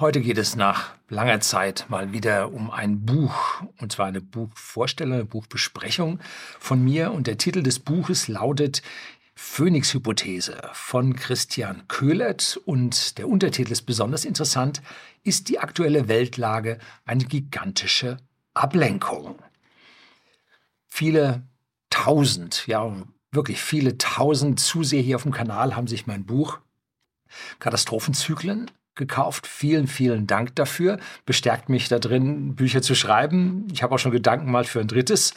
Heute geht es nach langer Zeit mal wieder um ein Buch, und zwar eine Buchvorstellung, eine Buchbesprechung von mir. Und der Titel des Buches lautet Phoenix-Hypothese von Christian Köhlert. Und der Untertitel ist besonders interessant. Ist die aktuelle Weltlage eine gigantische Ablenkung? Viele tausend, ja wirklich viele tausend Zuseher hier auf dem Kanal haben sich mein Buch Katastrophenzyklen gekauft. Vielen, vielen Dank dafür. Bestärkt mich da drin, Bücher zu schreiben. Ich habe auch schon Gedanken mal für ein drittes.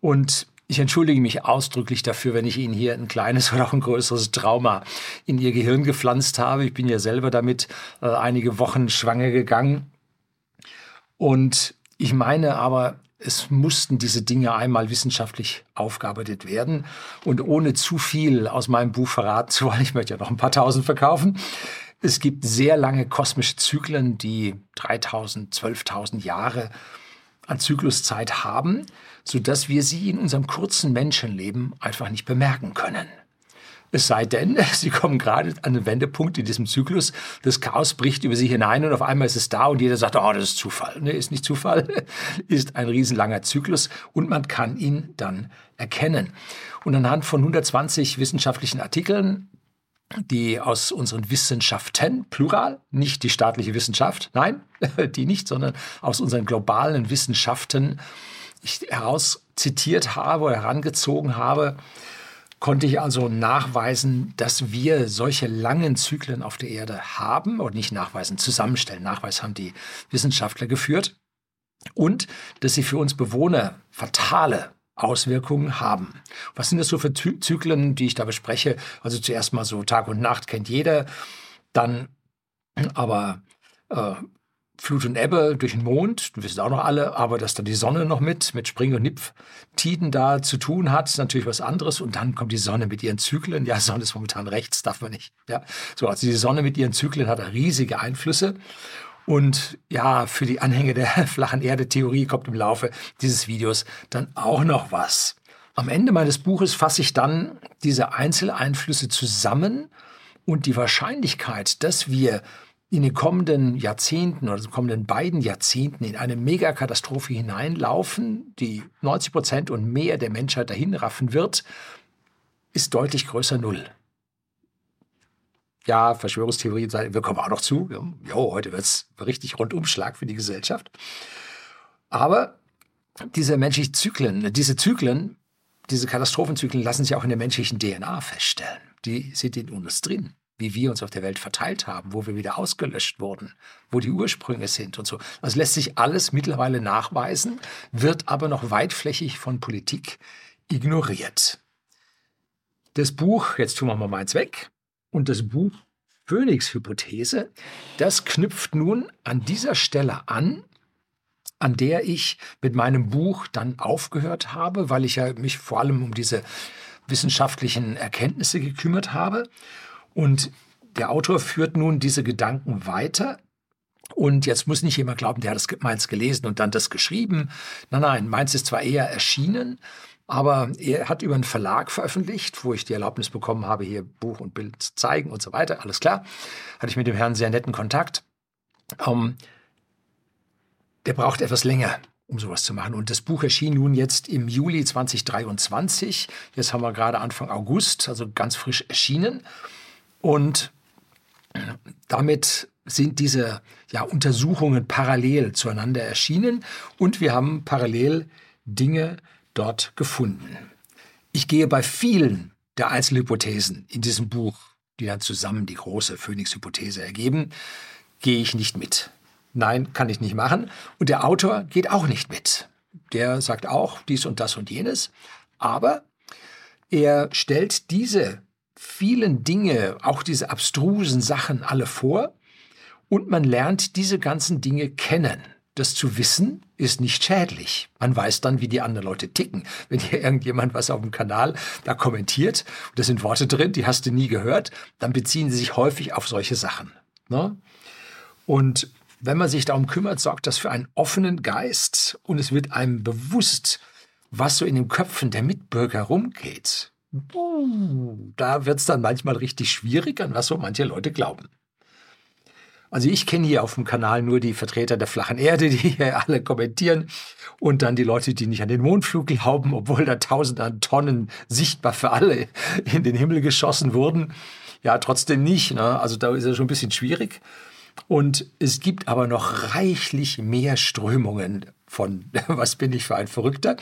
Und ich entschuldige mich ausdrücklich dafür, wenn ich Ihnen hier ein kleines oder auch ein größeres Trauma in Ihr Gehirn gepflanzt habe. Ich bin ja selber damit äh, einige Wochen schwanger gegangen. Und ich meine aber, es mussten diese Dinge einmal wissenschaftlich aufgearbeitet werden. Und ohne zu viel aus meinem Buch verraten zu wollen, ich möchte ja noch ein paar tausend verkaufen, es gibt sehr lange kosmische Zyklen, die 3000, 12.000 Jahre an Zykluszeit haben, sodass wir sie in unserem kurzen Menschenleben einfach nicht bemerken können. Es sei denn, Sie kommen gerade an den Wendepunkt in diesem Zyklus, das Chaos bricht über Sie hinein und auf einmal ist es da und jeder sagt, oh, das ist Zufall. Nee, ist nicht Zufall, ist ein riesenlanger Zyklus und man kann ihn dann erkennen. Und anhand von 120 wissenschaftlichen Artikeln die aus unseren Wissenschaften, plural, nicht die staatliche Wissenschaft, nein, die nicht, sondern aus unseren globalen Wissenschaften ich heraus zitiert habe herangezogen habe, konnte ich also nachweisen, dass wir solche langen Zyklen auf der Erde haben, oder nicht nachweisen, zusammenstellen. Nachweis haben die Wissenschaftler geführt. Und dass sie für uns Bewohner fatale Auswirkungen haben. Was sind das so für Zyklen, die ich da bespreche? Also zuerst mal so Tag und Nacht kennt jeder, dann aber äh, Flut und Ebbe durch den Mond, wissen auch noch alle, aber dass dann die Sonne noch mit, mit Spring- und Nipftiden da zu tun hat, ist natürlich was anderes. Und dann kommt die Sonne mit ihren Zyklen. Ja, Sonne ist momentan rechts, darf man nicht. Ja, so, also die Sonne mit ihren Zyklen hat riesige Einflüsse. Und ja, für die Anhänger der flachen Erde-Theorie kommt im Laufe dieses Videos dann auch noch was. Am Ende meines Buches fasse ich dann diese Einzeleinflüsse zusammen und die Wahrscheinlichkeit, dass wir in den kommenden Jahrzehnten oder den kommenden beiden Jahrzehnten in eine Megakatastrophe hineinlaufen, die 90 Prozent und mehr der Menschheit dahinraffen wird, ist deutlich größer Null ja, Verschwörungstheorien, wir kommen auch noch zu. Jo, heute wird es richtig Rundumschlag für die Gesellschaft. Aber diese menschlichen Zyklen, diese Zyklen, diese Katastrophenzyklen lassen sich auch in der menschlichen DNA feststellen. Die sind in uns drin, wie wir uns auf der Welt verteilt haben, wo wir wieder ausgelöscht wurden, wo die Ursprünge sind und so. Das lässt sich alles mittlerweile nachweisen, wird aber noch weitflächig von Politik ignoriert. Das Buch, jetzt tun wir mal meins weg, und das Buch Phoenix-Hypothese, das knüpft nun an dieser Stelle an, an der ich mit meinem Buch dann aufgehört habe, weil ich ja mich vor allem um diese wissenschaftlichen Erkenntnisse gekümmert habe. Und der Autor führt nun diese Gedanken weiter. Und jetzt muss nicht jemand glauben, der hat das meins gelesen und dann das geschrieben. Nein, nein, meins ist zwar eher erschienen, aber er hat über einen Verlag veröffentlicht, wo ich die Erlaubnis bekommen habe, hier Buch und Bild zu zeigen und so weiter. Alles klar. Hatte ich mit dem Herrn sehr netten Kontakt. Ähm, der braucht etwas länger, um sowas zu machen. Und das Buch erschien nun jetzt im Juli 2023. Jetzt haben wir gerade Anfang August, also ganz frisch erschienen. Und damit sind diese ja, Untersuchungen parallel zueinander erschienen und wir haben parallel Dinge dort gefunden. Ich gehe bei vielen der Einzelhypothesen in diesem Buch, die dann zusammen die große Phoenix-Hypothese ergeben, gehe ich nicht mit. Nein, kann ich nicht machen. Und der Autor geht auch nicht mit. Der sagt auch dies und das und jenes. Aber er stellt diese vielen Dinge, auch diese abstrusen Sachen alle vor und man lernt diese ganzen Dinge kennen. Das zu wissen ist nicht schädlich. Man weiß dann, wie die anderen Leute ticken. Wenn hier irgendjemand was auf dem Kanal da kommentiert, da sind Worte drin, die hast du nie gehört, dann beziehen sie sich häufig auf solche Sachen. Ne? Und wenn man sich darum kümmert, sorgt das für einen offenen Geist und es wird einem bewusst, was so in den Köpfen der Mitbürger rumgeht. Da wird es dann manchmal richtig schwierig, an was so manche Leute glauben. Also ich kenne hier auf dem Kanal nur die Vertreter der flachen Erde, die hier alle kommentieren und dann die Leute, die nicht an den Mondflug glauben, obwohl da tausende an Tonnen sichtbar für alle in den Himmel geschossen wurden. Ja, trotzdem nicht. Ne? Also da ist es schon ein bisschen schwierig. Und es gibt aber noch reichlich mehr Strömungen von Was bin ich für ein Verrückter,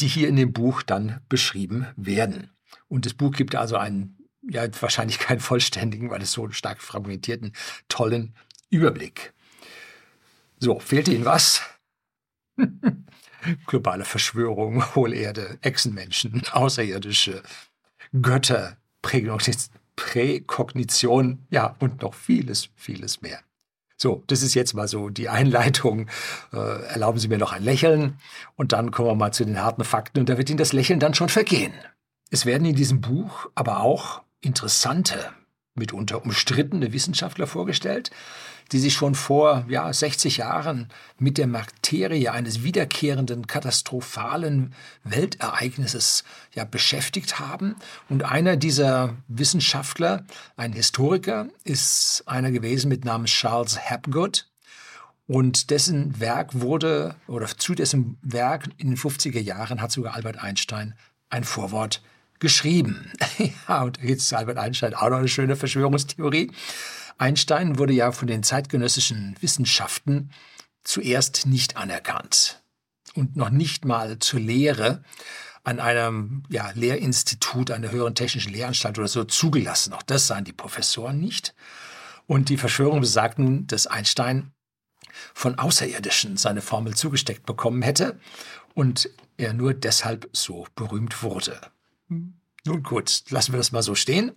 die hier in dem Buch dann beschrieben werden. Und das Buch gibt also einen, ja, wahrscheinlich keinen vollständigen, weil es so einen stark fragmentierten, tollen Überblick. So, fehlt Ihnen was? Globale Verschwörung, Hohlerde, Echsenmenschen, Außerirdische, Götter, Präkognition, ja, und noch vieles, vieles mehr. So, das ist jetzt mal so die Einleitung. Äh, erlauben Sie mir noch ein Lächeln und dann kommen wir mal zu den harten Fakten und da wird Ihnen das Lächeln dann schon vergehen. Es werden in diesem Buch aber auch interessante, mitunter umstrittene Wissenschaftler vorgestellt, die sich schon vor ja, 60 Jahren mit der Materie eines wiederkehrenden katastrophalen Weltereignisses ja, beschäftigt haben. Und einer dieser Wissenschaftler, ein Historiker, ist einer gewesen mit Namen Charles Hapgood. Und dessen Werk wurde, oder zu dessen Werk in den 50er Jahren hat sogar Albert Einstein ein Vorwort geschrieben. ja, und gibt es Albert Einstein auch noch eine schöne Verschwörungstheorie. Einstein wurde ja von den zeitgenössischen Wissenschaften zuerst nicht anerkannt und noch nicht mal zur Lehre an einem ja, Lehrinstitut, einer höheren technischen Lehranstalt oder so zugelassen. Auch das sahen die Professoren nicht. Und die Verschwörung besagt nun, dass Einstein von Außerirdischen seine Formel zugesteckt bekommen hätte und er nur deshalb so berühmt wurde. Nun gut, lassen wir das mal so stehen.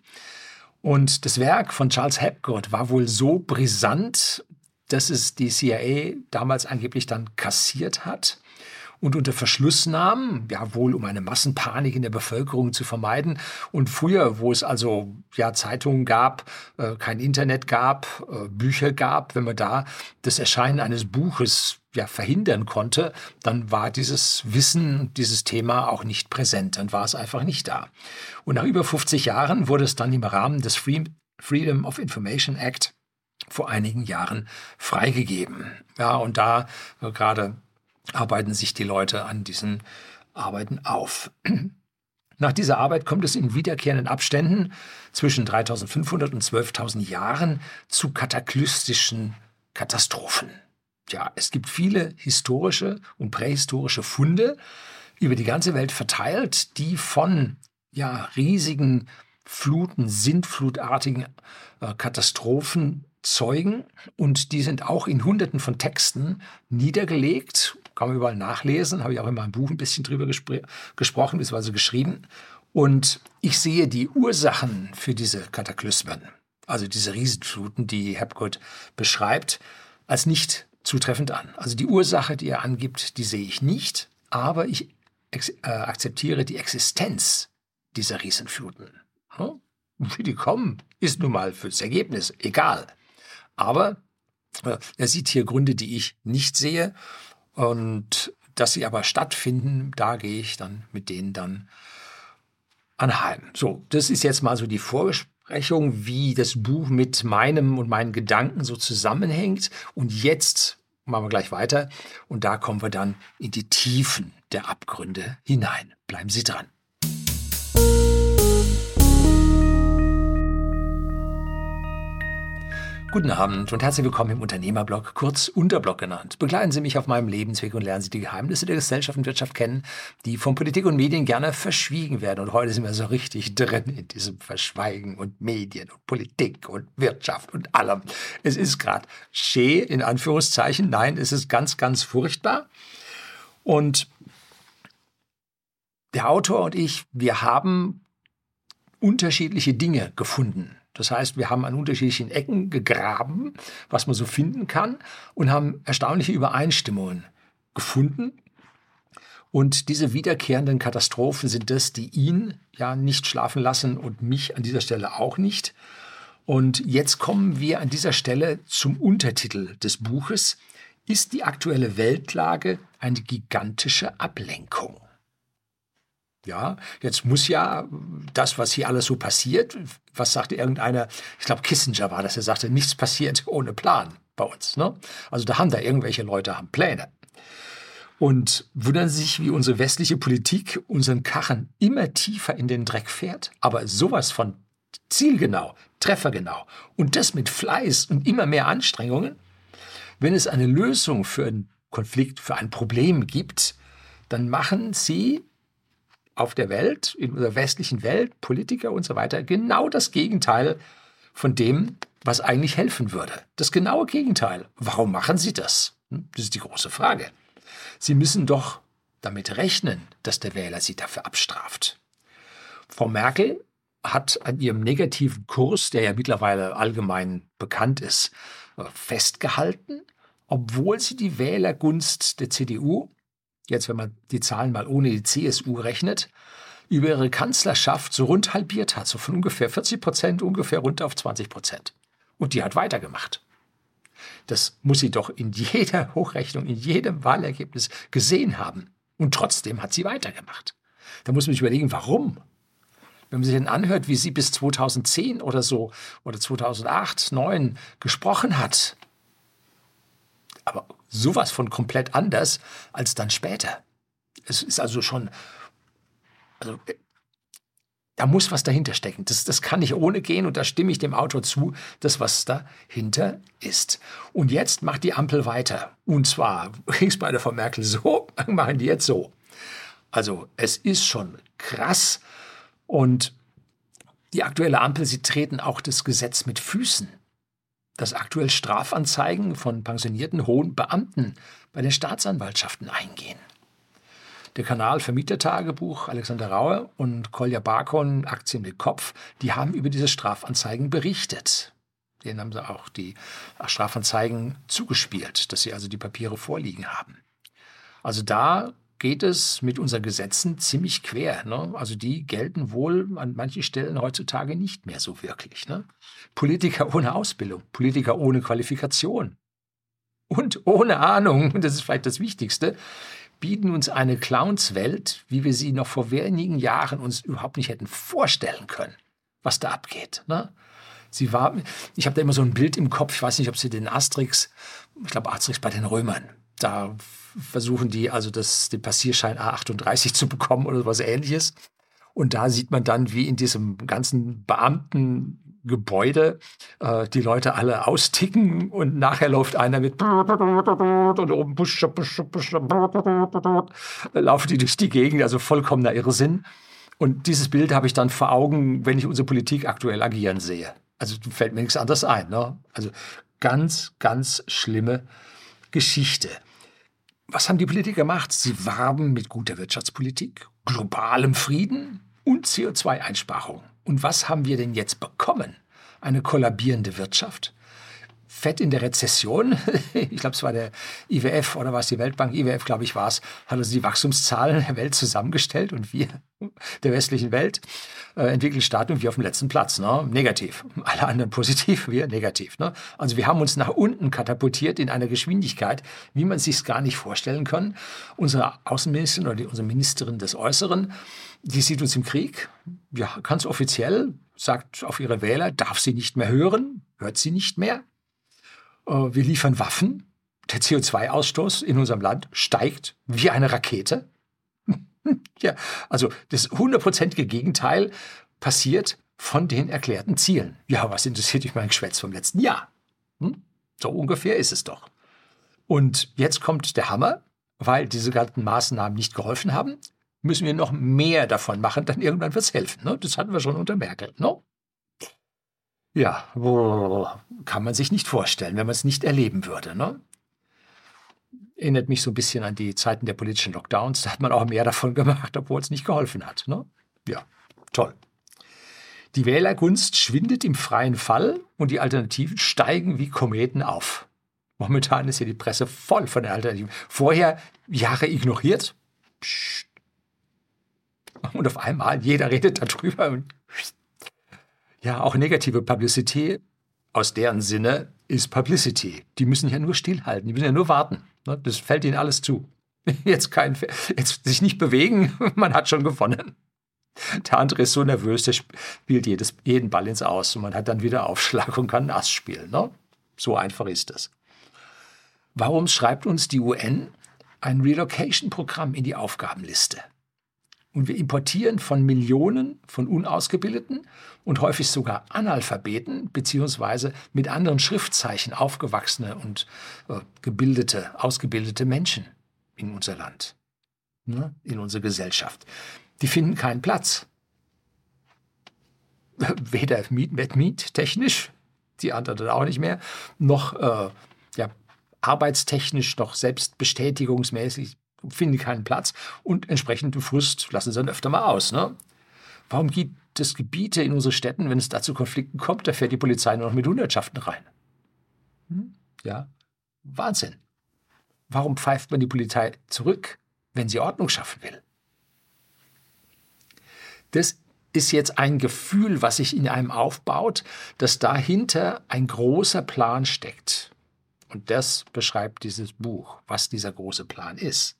Und das Werk von Charles Hapgood war wohl so brisant, dass es die CIA damals angeblich dann kassiert hat und unter Verschluss nahm, ja wohl um eine Massenpanik in der Bevölkerung zu vermeiden. Und früher, wo es also ja Zeitungen gab, äh, kein Internet gab, äh, Bücher gab, wenn man da das Erscheinen eines Buches ja, verhindern konnte, dann war dieses Wissen, dieses Thema auch nicht präsent, dann war es einfach nicht da. Und nach über 50 Jahren wurde es dann im Rahmen des Free Freedom of Information Act vor einigen Jahren freigegeben. Ja, und da äh, gerade arbeiten sich die Leute an diesen Arbeiten auf. Nach dieser Arbeit kommt es in wiederkehrenden Abständen zwischen 3500 und 12.000 Jahren zu kataklystischen Katastrophen ja, es gibt viele historische und prähistorische Funde über die ganze Welt verteilt, die von ja, riesigen Fluten, sintflutartigen äh, Katastrophen zeugen. Und die sind auch in Hunderten von Texten niedergelegt. Kann man überall nachlesen. Habe ich auch in meinem Buch ein bisschen drüber gespr gesprochen, beziehungsweise geschrieben. Und ich sehe die Ursachen für diese Kataklysmen, also diese Riesenfluten, die Hapgood beschreibt, als nicht zutreffend an. Also die Ursache, die er angibt, die sehe ich nicht, aber ich äh, akzeptiere die Existenz dieser Riesenfluten. Hm? Wie die kommen, ist nun mal fürs Ergebnis egal. Aber äh, er sieht hier Gründe, die ich nicht sehe. Und dass sie aber stattfinden, da gehe ich dann mit denen dann anheim. So, das ist jetzt mal so die Vorgeschichte Besprechung, wie das Buch mit meinem und meinen Gedanken so zusammenhängt. Und jetzt machen wir gleich weiter. Und da kommen wir dann in die Tiefen der Abgründe hinein. Bleiben Sie dran. Guten Abend und herzlich willkommen im Unternehmerblog, kurz Unterblog genannt. Begleiten Sie mich auf meinem Lebensweg und lernen Sie die Geheimnisse der Gesellschaft und Wirtschaft kennen, die von Politik und Medien gerne verschwiegen werden. Und heute sind wir so richtig drin in diesem Verschweigen und Medien und Politik und Wirtschaft und allem. Es ist gerade schee, in Anführungszeichen. Nein, es ist ganz, ganz furchtbar. Und der Autor und ich, wir haben unterschiedliche Dinge gefunden das heißt, wir haben an unterschiedlichen Ecken gegraben, was man so finden kann, und haben erstaunliche Übereinstimmungen gefunden. Und diese wiederkehrenden Katastrophen sind das, die ihn ja nicht schlafen lassen und mich an dieser Stelle auch nicht. Und jetzt kommen wir an dieser Stelle zum Untertitel des Buches. Ist die aktuelle Weltlage eine gigantische Ablenkung? Ja, jetzt muss ja das, was hier alles so passiert, was sagte irgendeiner, ich glaube Kissinger war das, er sagte, nichts passiert ohne Plan bei uns. Ne? Also da haben da irgendwelche Leute haben Pläne. Und wundern Sie sich, wie unsere westliche Politik unseren Karren immer tiefer in den Dreck fährt, aber sowas von zielgenau, treffergenau und das mit Fleiß und immer mehr Anstrengungen. Wenn es eine Lösung für einen Konflikt, für ein Problem gibt, dann machen Sie auf der Welt, in unserer westlichen Welt, Politiker und so weiter, genau das Gegenteil von dem, was eigentlich helfen würde. Das genaue Gegenteil. Warum machen Sie das? Hm, das ist die große Frage. Sie müssen doch damit rechnen, dass der Wähler Sie dafür abstraft. Frau Merkel hat an ihrem negativen Kurs, der ja mittlerweile allgemein bekannt ist, äh, festgehalten, obwohl sie die Wählergunst der CDU jetzt wenn man die Zahlen mal ohne die CSU rechnet, über ihre Kanzlerschaft so rund halbiert hat, so von ungefähr 40 Prozent ungefähr runter auf 20 Prozent. Und die hat weitergemacht. Das muss sie doch in jeder Hochrechnung, in jedem Wahlergebnis gesehen haben. Und trotzdem hat sie weitergemacht. Da muss man sich überlegen, warum? Wenn man sich dann anhört, wie sie bis 2010 oder so oder 2008, 2009 gesprochen hat, aber sowas von komplett anders als dann später. Es ist also schon, also äh, da muss was dahinter stecken. Das, das kann nicht ohne gehen und da stimme ich dem Autor zu, dass was dahinter ist. Und jetzt macht die Ampel weiter. Und zwar ging es bei der Frau Merkel so, machen die jetzt so. Also es ist schon krass und die aktuelle Ampel, sie treten auch das Gesetz mit Füßen dass aktuell Strafanzeigen von pensionierten hohen Beamten bei den Staatsanwaltschaften eingehen. Der Kanal Vermietertagebuch Alexander Raue und Kolja Barkon Aktien mit Kopf, die haben über diese Strafanzeigen berichtet. Denen haben sie auch die Strafanzeigen zugespielt, dass sie also die Papiere vorliegen haben. Also da geht es mit unseren Gesetzen ziemlich quer. Ne? Also die gelten wohl an manchen Stellen heutzutage nicht mehr so wirklich. Ne? Politiker ohne Ausbildung, Politiker ohne Qualifikation und ohne Ahnung, und das ist vielleicht das Wichtigste, bieten uns eine Clownswelt, wie wir sie noch vor wenigen Jahren uns überhaupt nicht hätten vorstellen können, was da abgeht. Ne? Sie war, ich habe da immer so ein Bild im Kopf, ich weiß nicht, ob Sie den Asterix, ich glaube Asterix bei den Römern, da versuchen die also das, den Passierschein A38 zu bekommen oder was ähnliches. Und da sieht man dann, wie in diesem ganzen Beamtengebäude äh, die Leute alle austicken und nachher läuft einer mit und oben push, push, push, laufen die durch die Gegend, also vollkommener Irrsinn. Und dieses Bild habe ich dann vor Augen, wenn ich unsere Politik aktuell agieren sehe. Also fällt mir nichts anderes ein. Ne? Also ganz, ganz schlimme Geschichte. Was haben die Politiker gemacht? Sie warben mit guter Wirtschaftspolitik, globalem Frieden und CO2-Einsparung. Und was haben wir denn jetzt bekommen? Eine kollabierende Wirtschaft, fett in der Rezession. Ich glaube, es war der IWF oder war es die Weltbank? IWF, glaube ich, war es. Hat also die Wachstumszahlen der Welt zusammengestellt und wir der westlichen Welt, äh, und wir auf dem letzten Platz. Ne? Negativ. Alle anderen positiv, wir negativ. Ne? Also wir haben uns nach unten katapultiert in einer Geschwindigkeit, wie man sich gar nicht vorstellen kann. Unsere Außenministerin oder die, unsere Ministerin des Äußeren, die sieht uns im Krieg. Ja, ganz offiziell sagt auf ihre Wähler, darf sie nicht mehr hören, hört sie nicht mehr. Äh, wir liefern Waffen. Der CO2-Ausstoß in unserem Land steigt wie eine Rakete. ja, also das hundertprozentige Gegenteil passiert von den erklärten Zielen. Ja, was interessiert dich mein Geschwätz vom letzten Jahr? Hm? So ungefähr ist es doch. Und jetzt kommt der Hammer, weil diese ganzen Maßnahmen nicht geholfen haben, müssen wir noch mehr davon machen, dann irgendwann wird es helfen. Ne? Das hatten wir schon unter Merkel. Ne? Ja, kann man sich nicht vorstellen, wenn man es nicht erleben würde. Ne? Erinnert mich so ein bisschen an die Zeiten der politischen Lockdowns. Da hat man auch mehr davon gemacht, obwohl es nicht geholfen hat. Ne? Ja, toll. Die Wählergunst schwindet im freien Fall und die Alternativen steigen wie Kometen auf. Momentan ist hier die Presse voll von der Alternative. Vorher Jahre ignoriert. Psst. Und auf einmal, jeder redet darüber und ja, auch negative Publicity aus deren Sinne ist Publicity. Die müssen ja nur stillhalten, die müssen ja nur warten. Ne? Das fällt ihnen alles zu. Jetzt, kein, jetzt sich nicht bewegen, man hat schon gewonnen. Der andere ist so nervös, der spielt jedes, jeden Ball ins Aus und man hat dann wieder Aufschlag und kann nass spielen. Ne? So einfach ist das. Warum schreibt uns die UN ein Relocation-Programm in die Aufgabenliste? Und wir importieren von Millionen von Unausgebildeten und häufig sogar Analphabeten beziehungsweise mit anderen Schriftzeichen aufgewachsene und äh, gebildete, ausgebildete Menschen in unser Land, ne, in unsere Gesellschaft. Die finden keinen Platz. Weder Miet, Miet technisch, die anderen auch nicht mehr, noch äh, ja, arbeitstechnisch, noch selbstbestätigungsmäßig finden keinen Platz und entsprechend Frust lassen sie dann öfter mal aus. Ne? Warum gibt es Gebiete in unseren Städten, wenn es da zu Konflikten kommt, da fährt die Polizei nur noch mit Hundertschaften rein? Hm? Ja, Wahnsinn. Warum pfeift man die Polizei zurück, wenn sie Ordnung schaffen will? Das ist jetzt ein Gefühl, was sich in einem aufbaut, dass dahinter ein großer Plan steckt. Und das beschreibt dieses Buch, was dieser große Plan ist.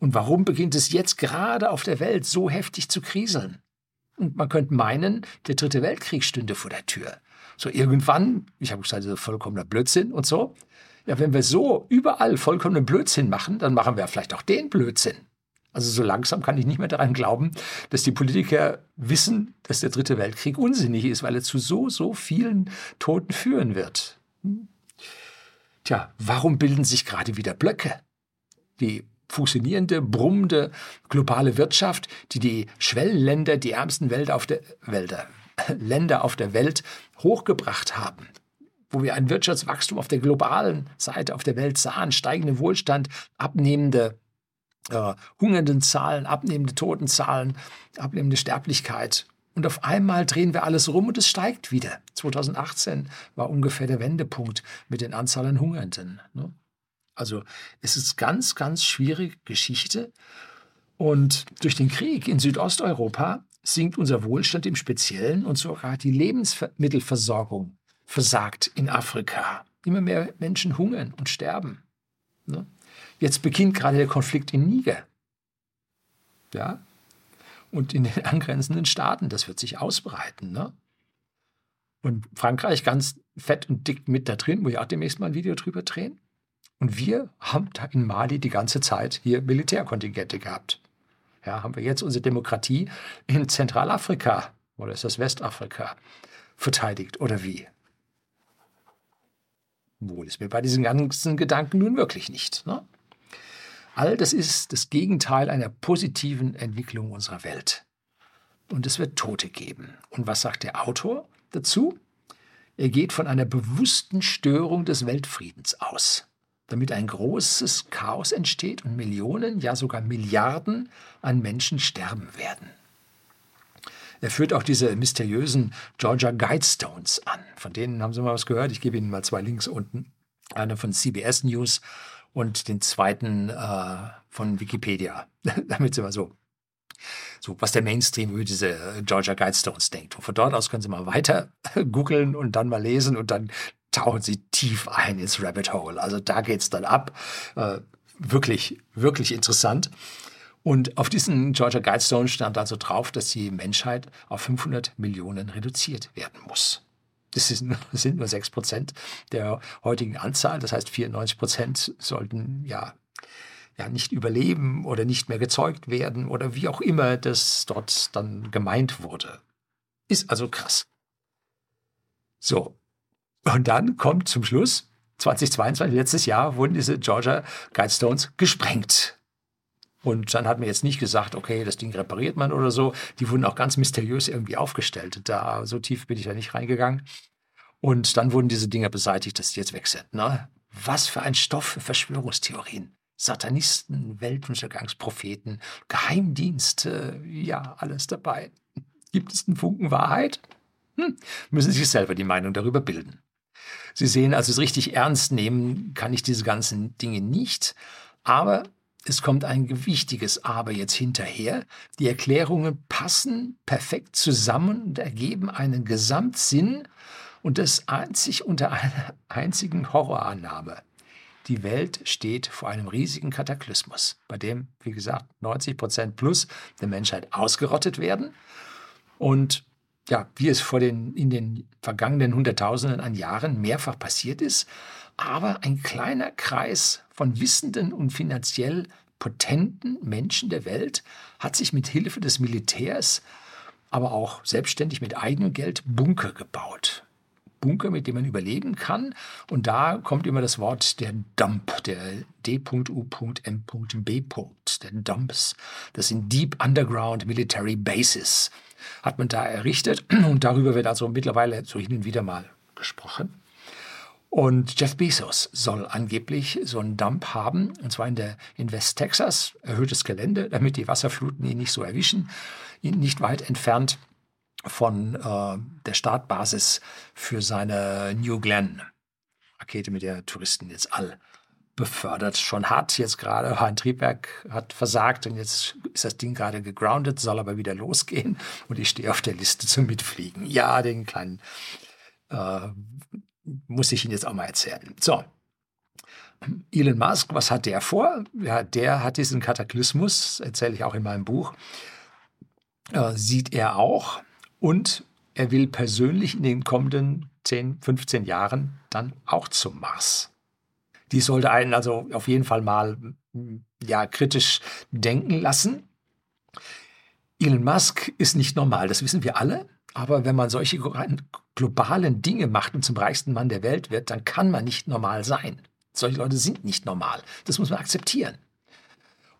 Und warum beginnt es jetzt gerade auf der Welt so heftig zu kriseln? Und man könnte meinen, der dritte Weltkrieg stünde vor der Tür. So irgendwann, ich habe gesagt, ist vollkommener Blödsinn und so. Ja, wenn wir so überall vollkommenen Blödsinn machen, dann machen wir vielleicht auch den Blödsinn. Also so langsam kann ich nicht mehr daran glauben, dass die Politiker wissen, dass der dritte Weltkrieg unsinnig ist, weil er zu so, so vielen Toten führen wird. Hm? Tja, warum bilden sich gerade wieder Blöcke? Die funktionierende, brummende globale Wirtschaft, die die Schwellenländer, die ärmsten Welt auf der, Wälder, Länder auf der Welt hochgebracht haben, wo wir ein Wirtschaftswachstum auf der globalen Seite auf der Welt sahen, steigenden Wohlstand, abnehmende äh, hungernden Zahlen, abnehmende Totenzahlen, abnehmende Sterblichkeit. Und auf einmal drehen wir alles rum und es steigt wieder. 2018 war ungefähr der Wendepunkt mit den Anzahl an Hungernden. Ne? Also es ist ganz, ganz schwierige Geschichte. Und durch den Krieg in Südosteuropa sinkt unser Wohlstand im Speziellen und sogar die Lebensmittelversorgung versagt in Afrika. Immer mehr Menschen hungern und sterben. Ne? Jetzt beginnt gerade der Konflikt in Niger. Ja? Und in den angrenzenden Staaten. Das wird sich ausbreiten. Ne? Und Frankreich ganz fett und dick mit da drin, wo ich auch demnächst mal ein Video drüber drehen. Und wir haben da in Mali die ganze Zeit hier Militärkontingente gehabt. Ja, haben wir jetzt unsere Demokratie in Zentralafrika oder ist das Westafrika verteidigt oder wie? Wohl ist mir bei diesen ganzen Gedanken nun wirklich nicht. Ne? All das ist das Gegenteil einer positiven Entwicklung unserer Welt. Und es wird Tote geben. Und was sagt der Autor dazu? Er geht von einer bewussten Störung des Weltfriedens aus damit ein großes Chaos entsteht und Millionen, ja sogar Milliarden an Menschen sterben werden. Er führt auch diese mysteriösen Georgia Guidestones an. Von denen haben Sie mal was gehört. Ich gebe Ihnen mal zwei Links unten. Einer von CBS News und den zweiten äh, von Wikipedia. Damit Sie mal so, so, was der Mainstream über diese Georgia Guidestones denkt. Und von dort aus können Sie mal weiter googeln und dann mal lesen und dann tauchen sie tief ein ins Rabbit Hole. Also da geht es dann ab. Äh, wirklich, wirklich interessant. Und auf diesen Georgia Guidestone stand also drauf, dass die Menschheit auf 500 Millionen reduziert werden muss. Das, ist, das sind nur 6 Prozent der heutigen Anzahl. Das heißt, 94 Prozent sollten ja, ja nicht überleben oder nicht mehr gezeugt werden oder wie auch immer das dort dann gemeint wurde. Ist also krass. So, und dann kommt zum Schluss, 2022, letztes Jahr, wurden diese Georgia Guidestones gesprengt. Und dann hat man jetzt nicht gesagt, okay, das Ding repariert man oder so. Die wurden auch ganz mysteriös irgendwie aufgestellt. Da, so tief bin ich da nicht reingegangen. Und dann wurden diese Dinger beseitigt, dass die jetzt weg sind. Ne? Was für ein Stoff für Verschwörungstheorien. Satanisten, Weltuntergangspropheten, Geheimdienste, ja, alles dabei. Gibt es einen Funken Wahrheit? Hm, müssen Sie sich selber die Meinung darüber bilden. Sie sehen, also es richtig ernst nehmen kann ich diese ganzen Dinge nicht. Aber es kommt ein wichtiges Aber jetzt hinterher. Die Erklärungen passen perfekt zusammen und ergeben einen Gesamtsinn und das einzig unter einer einzigen Horrorannahme. die Welt steht vor einem riesigen Kataklysmus, bei dem, wie gesagt, 90 Prozent plus der Menschheit ausgerottet werden. Und ja, wie es vor den, in den vergangenen Hunderttausenden an Jahren mehrfach passiert ist, aber ein kleiner Kreis von wissenden und finanziell potenten Menschen der Welt hat sich mit Hilfe des Militärs, aber auch selbstständig mit eigenem Geld Bunker gebaut. Bunker, mit dem man überleben kann. Und da kommt immer das Wort der Dump, der D.U.M.B. Der Dumps. Das sind Deep Underground Military Bases. Hat man da errichtet. Und darüber wird also mittlerweile so hin und wieder mal gesprochen. Und Jeff Bezos soll angeblich so einen Dump haben, und zwar in, der, in West Texas, erhöhtes Gelände, damit die Wasserfluten ihn nicht so erwischen, ihn nicht weit entfernt von äh, der Startbasis für seine New Glenn Rakete, mit der Touristen jetzt all befördert schon hat. Jetzt gerade ein Triebwerk hat versagt und jetzt ist das Ding gerade gegroundet, soll aber wieder losgehen und ich stehe auf der Liste zum Mitfliegen. Ja, den kleinen äh, muss ich Ihnen jetzt auch mal erzählen. So. Elon Musk, was hat der vor? Ja, der hat diesen Kataklysmus, erzähle ich auch in meinem Buch, äh, sieht er auch und er will persönlich in den kommenden 10, 15 Jahren dann auch zum Mars. Die sollte einen also auf jeden Fall mal ja, kritisch denken lassen. Elon Musk ist nicht normal, das wissen wir alle. Aber wenn man solche globalen Dinge macht und zum reichsten Mann der Welt wird, dann kann man nicht normal sein. Solche Leute sind nicht normal. Das muss man akzeptieren.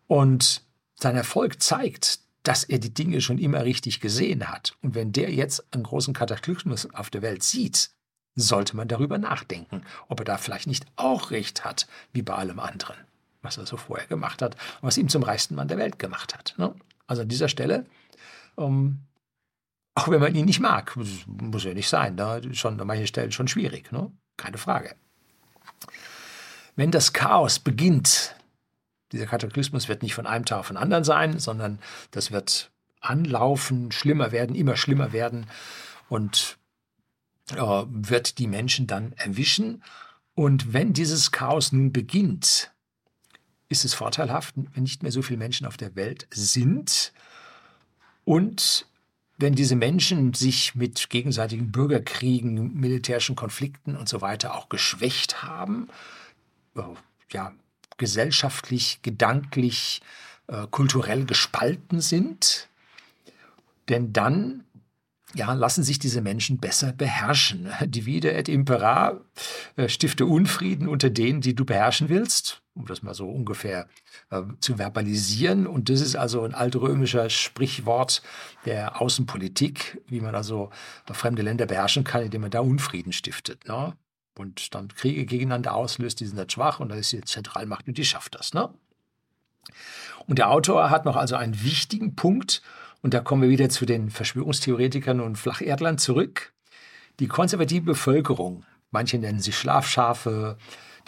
Und sein Erfolg zeigt, dass er die Dinge schon immer richtig gesehen hat. Und wenn der jetzt einen großen Kataklysmus auf der Welt sieht, sollte man darüber nachdenken, ob er da vielleicht nicht auch recht hat, wie bei allem anderen, was er so vorher gemacht hat was ihm zum reichsten Mann der Welt gemacht hat. Ne? Also an dieser Stelle, ähm, auch wenn man ihn nicht mag, muss ja nicht sein, da ne? schon an manchen Stellen schon schwierig, ne? keine Frage. Wenn das Chaos beginnt, dieser Kataklysmus wird nicht von einem Tag auf den anderen sein, sondern das wird anlaufen, schlimmer werden, immer schlimmer werden und wird die Menschen dann erwischen. Und wenn dieses Chaos nun beginnt, ist es vorteilhaft, wenn nicht mehr so viele Menschen auf der Welt sind und wenn diese Menschen sich mit gegenseitigen Bürgerkriegen, militärischen Konflikten und so weiter auch geschwächt haben, äh, ja, gesellschaftlich, gedanklich, äh, kulturell gespalten sind. Denn dann ja, lassen sich diese Menschen besser beherrschen. Divide et impera, äh, stifte Unfrieden unter denen, die du beherrschen willst, um das mal so ungefähr äh, zu verbalisieren. Und das ist also ein altrömischer Sprichwort der Außenpolitik, wie man also fremde Länder beherrschen kann, indem man da Unfrieden stiftet. Ne? und dann Kriege gegeneinander auslöst, die sind dann schwach und dann ist die Zentralmacht und die schafft das. Ne? Und der Autor hat noch also einen wichtigen Punkt, und da kommen wir wieder zu den Verschwörungstheoretikern und Flacherdlern zurück. Die konservative Bevölkerung, manche nennen sie Schlafschafe,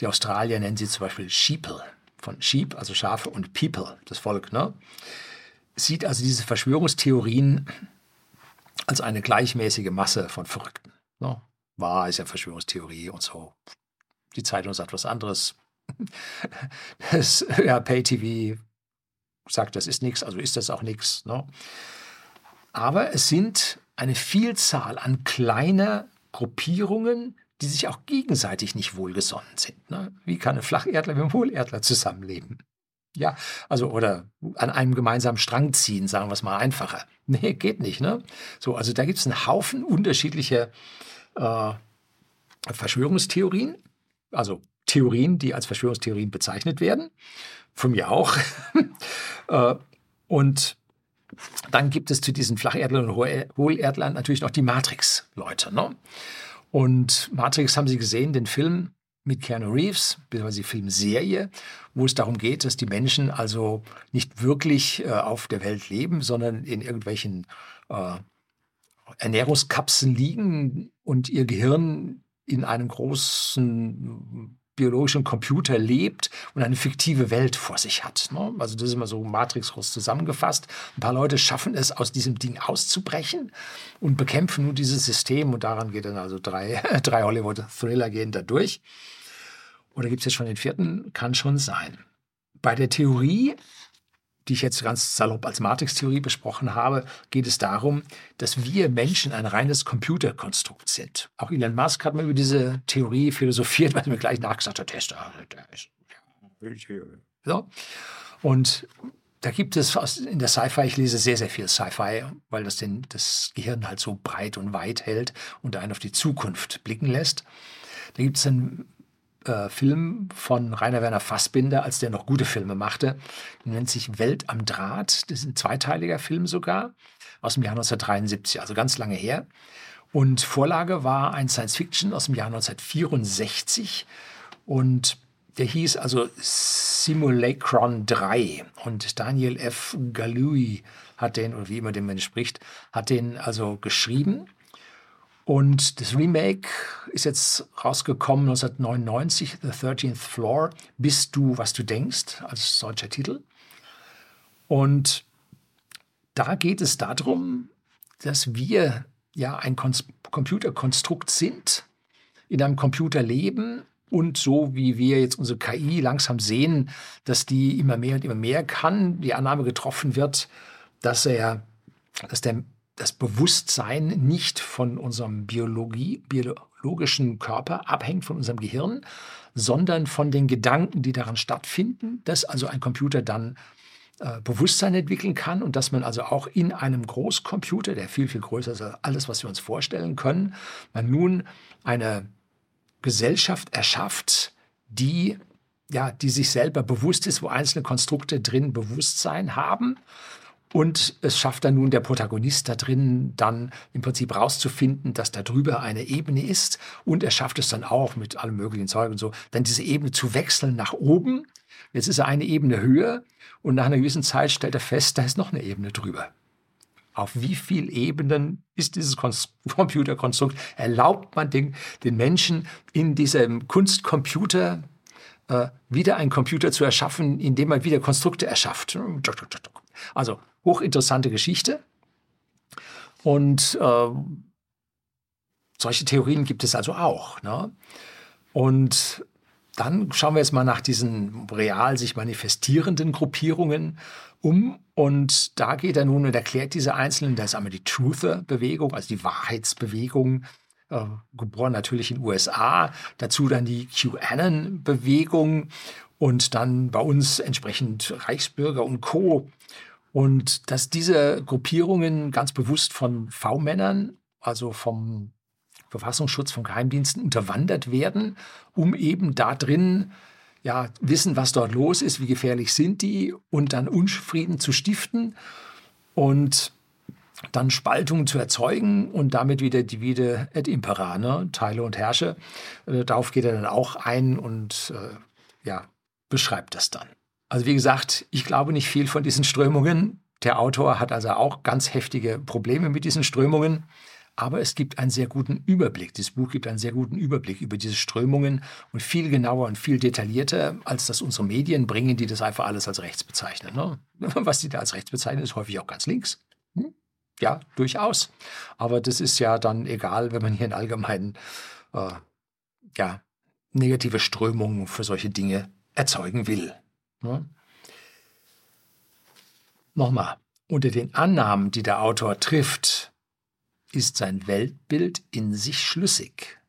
die Australier nennen sie zum Beispiel Sheeple, von Sheep, also Schafe, und People, das Volk, ne? sieht also diese Verschwörungstheorien als eine gleichmäßige Masse von Verrückten. Ne? war, ist ja Verschwörungstheorie und so. Die Zeitung sagt was anderes. Das Pay-TV sagt, das ist nichts, also ist das auch nichts. Ne? Aber es sind eine Vielzahl an kleiner Gruppierungen, die sich auch gegenseitig nicht wohlgesonnen sind. Ne? Wie kann ein Flacherdler mit einem Hohlerdler zusammenleben? Ja, also oder an einem gemeinsamen Strang ziehen, sagen wir es mal einfacher. Nee, geht nicht. Ne? So, also da gibt es einen Haufen unterschiedlicher äh, Verschwörungstheorien, also Theorien, die als Verschwörungstheorien bezeichnet werden, von mir auch. äh, und dann gibt es zu diesen Flacherdlern und Hohlerdlern natürlich noch die Matrix-Leute. Ne? Und Matrix haben Sie gesehen, den Film mit Keanu Reeves, beziehungsweise die Filmserie, wo es darum geht, dass die Menschen also nicht wirklich äh, auf der Welt leben, sondern in irgendwelchen äh, Ernährungskapseln liegen und ihr Gehirn in einem großen biologischen Computer lebt und eine fiktive Welt vor sich hat. Ne? Also das ist immer so matrixgroß zusammengefasst. Ein paar Leute schaffen es, aus diesem Ding auszubrechen und bekämpfen nun dieses System und daran geht dann also drei, drei Hollywood-Thriller gehen da durch. Oder gibt es jetzt schon den vierten? Kann schon sein. Bei der Theorie, die ich jetzt ganz salopp als Matrix-Theorie besprochen habe, geht es darum, dass wir Menschen ein reines Computerkonstrukt sind. Auch Elon Musk hat mal über diese Theorie philosophiert, weil er mir gleich nachgesagt hat, Tester, der ist, so. Und da gibt es in der Sci-Fi, ich lese sehr, sehr viel Sci-Fi, weil das den, das Gehirn halt so breit und weit hält und einen auf die Zukunft blicken lässt. Da gibt es einen äh, Film von Rainer Werner Fassbinder, als der noch gute Filme machte. Der nennt sich Welt am Draht. Das ist ein zweiteiliger Film sogar aus dem Jahr 1973, also ganz lange her. Und Vorlage war ein Science-Fiction aus dem Jahr 1964. Und der hieß also Simulacron 3 und Daniel F. Galui hat den, oder wie immer den Mensch spricht, hat den also geschrieben. Und das Remake ist jetzt rausgekommen 1999, The 13th Floor, Bist du, was du denkst, als deutscher Titel. Und da geht es darum, dass wir ja ein Computerkonstrukt sind, in einem Computer leben und so wie wir jetzt unsere KI langsam sehen, dass die immer mehr und immer mehr kann, die Annahme getroffen wird, dass er, dass der, das Bewusstsein nicht von unserem Biologie, biologischen Körper abhängt, von unserem Gehirn, sondern von den Gedanken, die daran stattfinden, dass also ein Computer dann äh, Bewusstsein entwickeln kann und dass man also auch in einem Großcomputer, der viel, viel größer ist als alles, was wir uns vorstellen können, man nun eine Gesellschaft erschafft, die ja, die sich selber bewusst ist, wo einzelne Konstrukte drin Bewusstsein haben. Und es schafft dann nun der Protagonist da drin, dann im Prinzip rauszufinden, dass da drüber eine Ebene ist. Und er schafft es dann auch mit allem möglichen Zeug und so, dann diese Ebene zu wechseln nach oben. Jetzt ist er eine Ebene höher und nach einer gewissen Zeit stellt er fest, da ist noch eine Ebene drüber auf wie vielen Ebenen ist dieses Computerkonstrukt, erlaubt man den, den Menschen in diesem Kunstcomputer äh, wieder einen Computer zu erschaffen, indem man wieder Konstrukte erschafft. Also hochinteressante Geschichte. Und äh, solche Theorien gibt es also auch. Ne? Und dann schauen wir jetzt mal nach diesen real sich manifestierenden Gruppierungen um. Und da geht er nun und erklärt diese einzelnen. Da ist einmal die Truther-Bewegung, also die Wahrheitsbewegung, äh, geboren natürlich in den USA. Dazu dann die QAnon-Bewegung und dann bei uns entsprechend Reichsbürger und Co. Und dass diese Gruppierungen ganz bewusst von V-Männern, also vom Verfassungsschutz, von Geheimdiensten unterwandert werden, um eben da drin ja, wissen, was dort los ist, wie gefährlich sind die und dann Unfrieden zu stiften und dann Spaltungen zu erzeugen und damit wieder Divide et Impera, ne? Teile und Herrsche. Äh, darauf geht er dann auch ein und äh, ja, beschreibt das dann. Also wie gesagt, ich glaube nicht viel von diesen Strömungen. Der Autor hat also auch ganz heftige Probleme mit diesen Strömungen. Aber es gibt einen sehr guten Überblick. Dieses Buch gibt einen sehr guten Überblick über diese Strömungen und viel genauer und viel detaillierter, als das unsere Medien bringen, die das einfach alles als rechts bezeichnen. Ne? Was die da als rechts bezeichnen, ist häufig auch ganz links. Hm? Ja, durchaus. Aber das ist ja dann egal, wenn man hier in allgemeinen äh, ja, negative Strömungen für solche Dinge erzeugen will. Ne? Nochmal, unter den Annahmen, die der Autor trifft, ist sein Weltbild in sich schlüssig.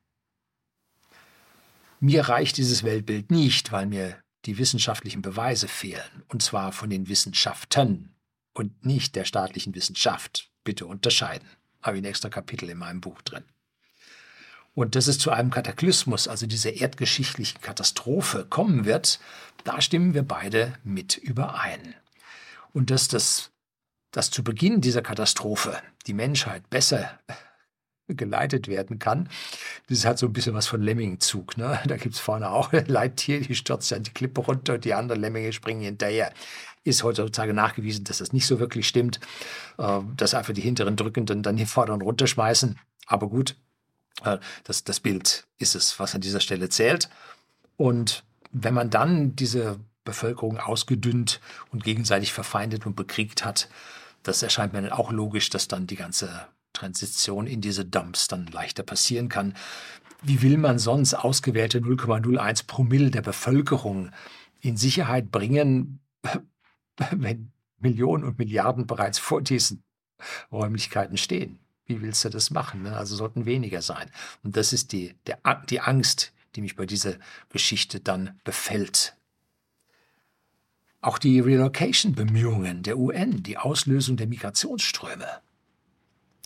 Mir reicht dieses Weltbild nicht, weil mir die wissenschaftlichen Beweise fehlen, und zwar von den Wissenschaften und nicht der staatlichen Wissenschaft. Bitte unterscheiden. Habe ich ein extra Kapitel in meinem Buch drin. Und dass es zu einem Kataklysmus, also dieser erdgeschichtlichen Katastrophe, kommen wird, da stimmen wir beide mit überein. Und dass das dass zu Beginn dieser Katastrophe die Menschheit besser geleitet werden kann. Das hat so ein bisschen was von Lemmingzug. Ne? Da gibt es vorne auch ein Leittier, die stürzt an die Klippe runter und die anderen Lemminge springen hinterher. Ist heutzutage nachgewiesen, dass das nicht so wirklich stimmt, äh, dass einfach die hinteren Drückenden dann die vorderen runterschmeißen. Aber gut, das, das Bild ist es, was an dieser Stelle zählt. Und wenn man dann diese Bevölkerung ausgedünnt und gegenseitig verfeindet und bekriegt hat, das erscheint mir dann auch logisch, dass dann die ganze Transition in diese Dumps dann leichter passieren kann. wie will man sonst ausgewählte 0,01 Promille der Bevölkerung in Sicherheit bringen, wenn Millionen und Milliarden bereits vor diesen Räumlichkeiten stehen? Wie willst du das machen? Ne? Also sollten weniger sein. Und das ist die, der, die Angst, die mich bei dieser Geschichte dann befällt. Auch die Relocation-Bemühungen der UN, die Auslösung der Migrationsströme,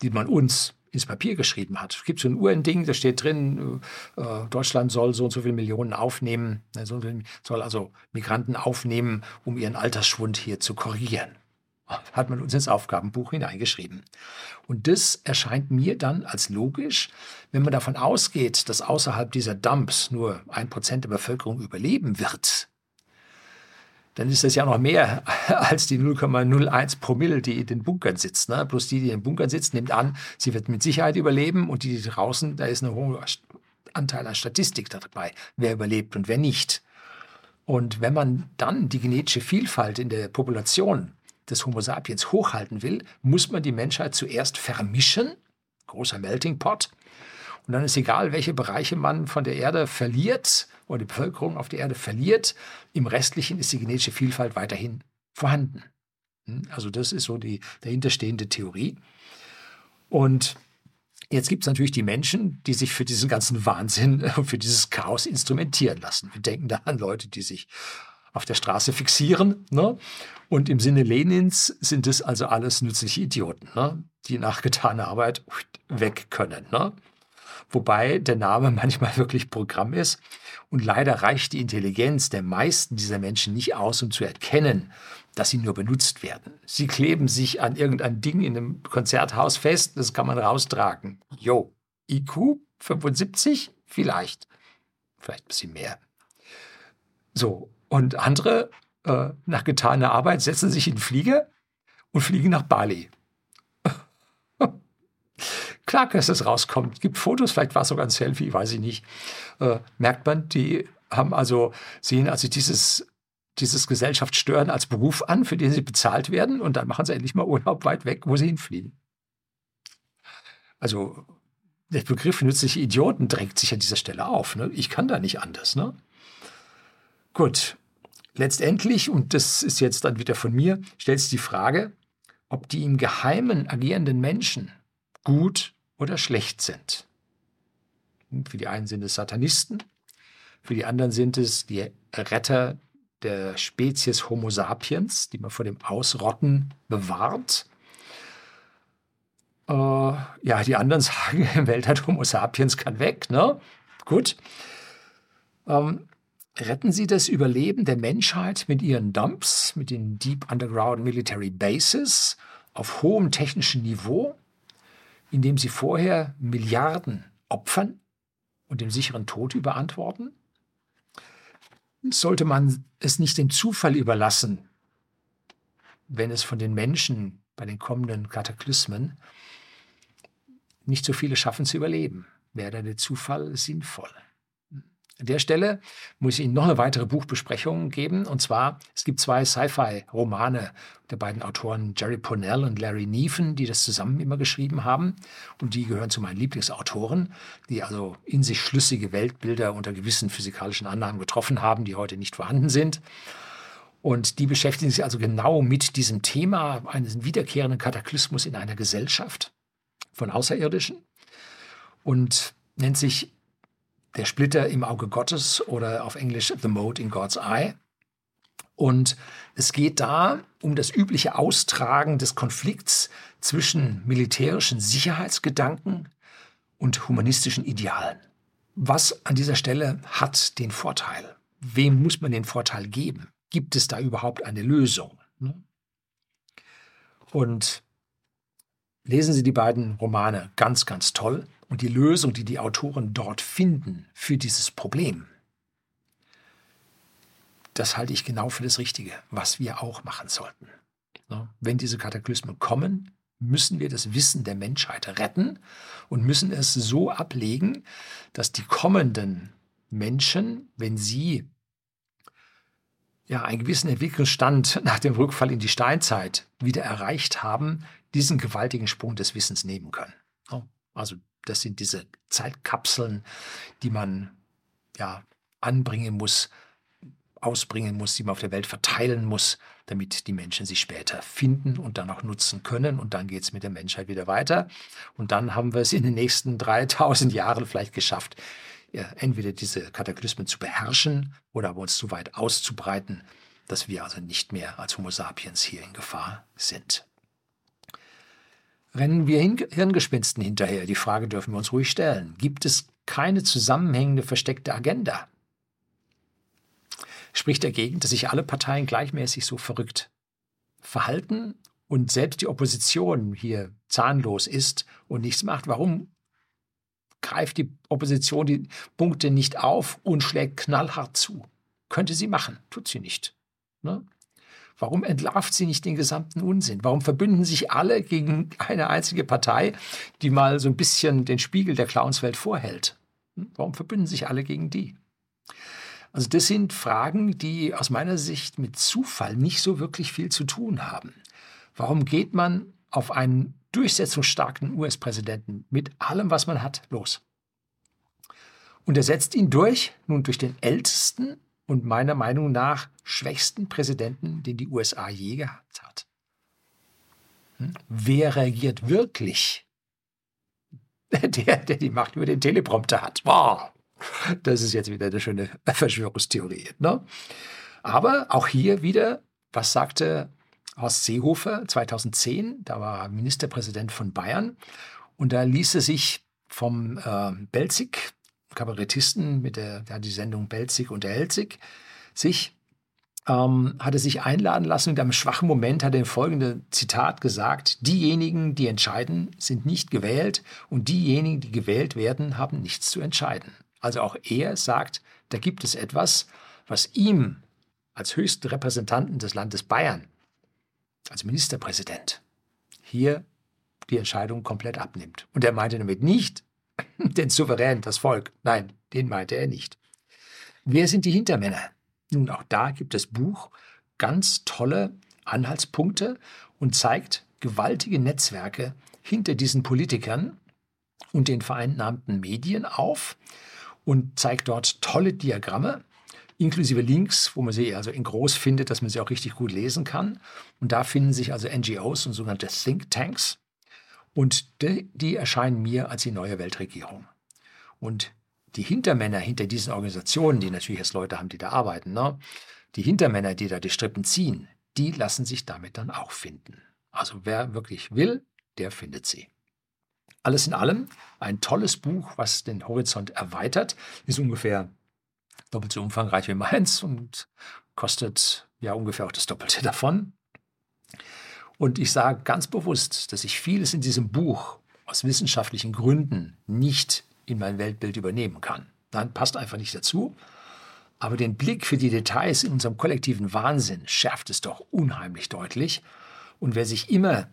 die man uns ins Papier geschrieben hat. Es gibt so ein UN-Ding, da steht drin, äh, Deutschland soll so und so viele Millionen aufnehmen, ne, soll also Migranten aufnehmen, um ihren Altersschwund hier zu korrigieren. Hat man uns ins Aufgabenbuch hineingeschrieben. Und das erscheint mir dann als logisch, wenn man davon ausgeht, dass außerhalb dieser Dumps nur ein Prozent der Bevölkerung überleben wird, dann ist das ja noch mehr als die 0,01 Promille, die in den Bunkern sitzt. Ne? Plus die, die in den Bunkern sitzt, nimmt an, sie wird mit Sicherheit überleben und die, die draußen, da ist ein hoher Anteil an Statistik dabei, wer überlebt und wer nicht. Und wenn man dann die genetische Vielfalt in der Population des Homo sapiens hochhalten will, muss man die Menschheit zuerst vermischen, großer Melting Pot, und dann ist egal, welche Bereiche man von der Erde verliert oder die Bevölkerung auf der Erde verliert, im restlichen ist die genetische Vielfalt weiterhin vorhanden. Hm? Also das ist so die dahinterstehende Theorie. Und jetzt gibt es natürlich die Menschen, die sich für diesen ganzen Wahnsinn, für dieses Chaos instrumentieren lassen. Wir denken da an Leute, die sich auf der Straße fixieren. Ne? Und im Sinne Lenins sind es also alles nützliche Idioten, ne? die nach getaner Arbeit weg können. Ne? wobei der Name manchmal wirklich Programm ist. Und leider reicht die Intelligenz der meisten dieser Menschen nicht aus, um zu erkennen, dass sie nur benutzt werden. Sie kleben sich an irgendein Ding in einem Konzerthaus fest, das kann man raustragen. Jo, IQ 75? Vielleicht. Vielleicht ein bisschen mehr. So, und andere, äh, nach getaner Arbeit, setzen sich in den Flieger und fliegen nach Bali. Klar, dass es rauskommt. Es gibt Fotos, vielleicht war es sogar ein Selfie, weiß ich nicht. Äh, merkt man, die haben also, sehen also dieses, dieses Gesellschaftsstören als Beruf an, für den sie bezahlt werden und dann machen sie endlich mal Urlaub weit weg, wo sie hinfliegen. Also der Begriff nützliche Idioten drängt sich an dieser Stelle auf. Ne? Ich kann da nicht anders. Ne? Gut, letztendlich, und das ist jetzt dann wieder von mir, stellt sich die Frage, ob die im Geheimen agierenden Menschen gut oder schlecht sind. Für die einen sind es Satanisten, für die anderen sind es die Retter der Spezies Homo sapiens, die man vor dem Ausrotten bewahrt. Äh, ja, die anderen sagen, Welt Homo sapiens kann weg, ne? Gut. Ähm, retten sie das Überleben der Menschheit mit ihren Dumps, mit den Deep Underground Military Bases auf hohem technischen Niveau? indem sie vorher Milliarden opfern und dem sicheren Tod überantworten? Sollte man es nicht dem Zufall überlassen, wenn es von den Menschen bei den kommenden Kataklysmen nicht so viele schaffen zu überleben? Wäre der Zufall sinnvoll? An der Stelle muss ich Ihnen noch eine weitere Buchbesprechung geben. Und zwar, es gibt zwei Sci-Fi-Romane der beiden Autoren Jerry Pournell und Larry Neefen, die das zusammen immer geschrieben haben. Und die gehören zu meinen Lieblingsautoren, die also in sich schlüssige Weltbilder unter gewissen physikalischen Annahmen getroffen haben, die heute nicht vorhanden sind. Und die beschäftigen sich also genau mit diesem Thema eines wiederkehrenden Kataklysmus in einer Gesellschaft von Außerirdischen und nennt sich der Splitter im Auge Gottes oder auf Englisch The Mode in God's Eye. Und es geht da um das übliche Austragen des Konflikts zwischen militärischen Sicherheitsgedanken und humanistischen Idealen. Was an dieser Stelle hat den Vorteil? Wem muss man den Vorteil geben? Gibt es da überhaupt eine Lösung? Ne? Und lesen Sie die beiden Romane ganz, ganz toll und die Lösung, die die Autoren dort finden für dieses Problem, das halte ich genau für das Richtige, was wir auch machen sollten. Wenn diese Kataklysmen kommen, müssen wir das Wissen der Menschheit retten und müssen es so ablegen, dass die kommenden Menschen, wenn sie ja, einen gewissen Entwicklungsstand nach dem Rückfall in die Steinzeit wieder erreicht haben, diesen gewaltigen Sprung des Wissens nehmen können. Also Das sind diese Zeitkapseln, die man ja anbringen muss, ausbringen muss, die man auf der Welt verteilen muss, damit die Menschen sie später finden und dann auch nutzen können. Und dann geht es mit der Menschheit wieder weiter. Und dann haben wir es in den nächsten 3000 Jahren vielleicht geschafft, entweder diese Kataklysmen zu beherrschen oder aber uns so weit auszubreiten, dass wir also nicht mehr als Homo sapiens hier in Gefahr sind. Rennen wir Hirngespinsten hinterher? Die Frage dürfen wir uns ruhig stellen. Gibt es keine zusammenhängende versteckte Agenda? Spricht dagegen, dass sich alle Parteien gleichmäßig so verrückt verhalten und selbst die Opposition hier zahnlos ist und nichts macht? Warum greift die Opposition die Punkte nicht auf und schlägt knallhart zu? Könnte sie machen, tut sie nicht. Ne? Warum entlarvt sie nicht den gesamten Unsinn? Warum verbünden sich alle gegen eine einzige Partei, die mal so ein bisschen den Spiegel der Clownswelt vorhält? Hm? Warum verbünden sich alle gegen die? Also das sind Fragen, die aus meiner Sicht mit Zufall nicht so wirklich viel zu tun haben. Warum geht man auf einen durchsetzungsstarken US-Präsidenten mit allem, was man hat, los? Und er setzt ihn durch, nun durch den ältesten und meiner Meinung nach schwächsten Präsidenten, den die USA je gehabt hat. Hm? Wer reagiert wirklich? Der, der die Macht über den Teleprompter hat. Wow. Das ist jetzt wieder eine schöne Verschwörungstheorie. Ne? Aber auch hier wieder, was sagte Horst Seehofer 2010? Da war Ministerpräsident von Bayern und da ließ er sich vom äh, Belzig, Kabarettisten mit der, der die Sendung Belzig und der Helzig, sich ähm, hat er sich einladen lassen und am schwachen Moment hat er folgende Zitat gesagt, diejenigen, die entscheiden, sind nicht gewählt und diejenigen, die gewählt werden, haben nichts zu entscheiden. Also auch er sagt, da gibt es etwas, was ihm als höchsten Repräsentanten des Landes Bayern, als Ministerpräsident, hier die Entscheidung komplett abnimmt. Und er meinte damit nicht, den Souverän, das Volk. Nein, den meinte er nicht. Wer sind die Hintermänner? Nun, auch da gibt das Buch ganz tolle Anhaltspunkte und zeigt gewaltige Netzwerke hinter diesen Politikern und den vereinnahmten Medien auf und zeigt dort tolle Diagramme, inklusive Links, wo man sie also in groß findet, dass man sie auch richtig gut lesen kann. Und da finden sich also NGOs und sogenannte Think Tanks. Und die, die erscheinen mir als die neue Weltregierung. Und die Hintermänner hinter diesen Organisationen, die natürlich jetzt Leute haben, die da arbeiten, ne? die Hintermänner, die da die Strippen ziehen, die lassen sich damit dann auch finden. Also wer wirklich will, der findet sie. Alles in allem ein tolles Buch, was den Horizont erweitert, ist ungefähr doppelt so umfangreich wie meins und kostet ja ungefähr auch das Doppelte davon. Und ich sage ganz bewusst, dass ich vieles in diesem Buch aus wissenschaftlichen Gründen nicht in mein Weltbild übernehmen kann. Nein, passt einfach nicht dazu. Aber den Blick für die Details in unserem kollektiven Wahnsinn schärft es doch unheimlich deutlich. Und wer sich immer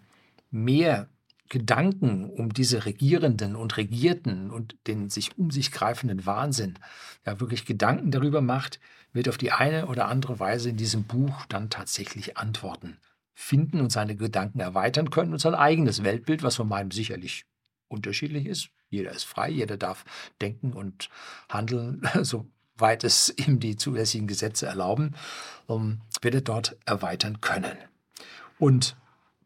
mehr Gedanken um diese Regierenden und Regierten und den sich um sich greifenden Wahnsinn ja wirklich Gedanken darüber macht, wird auf die eine oder andere Weise in diesem Buch dann tatsächlich Antworten finden und seine Gedanken erweitern können und sein eigenes Weltbild, was von meinem sicherlich unterschiedlich ist. Jeder ist frei, jeder darf denken und handeln, soweit es ihm die zulässigen Gesetze erlauben, um, wird er dort erweitern können. Und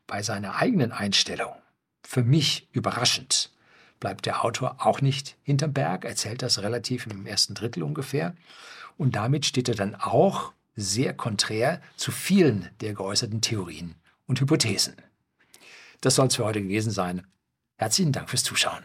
bei seiner eigenen Einstellung, für mich überraschend, bleibt der Autor auch nicht hinterm Berg, erzählt das relativ im ersten Drittel ungefähr. Und damit steht er dann auch sehr konträr zu vielen der geäußerten Theorien und Hypothesen. Das soll es für heute gewesen sein. Herzlichen Dank fürs Zuschauen.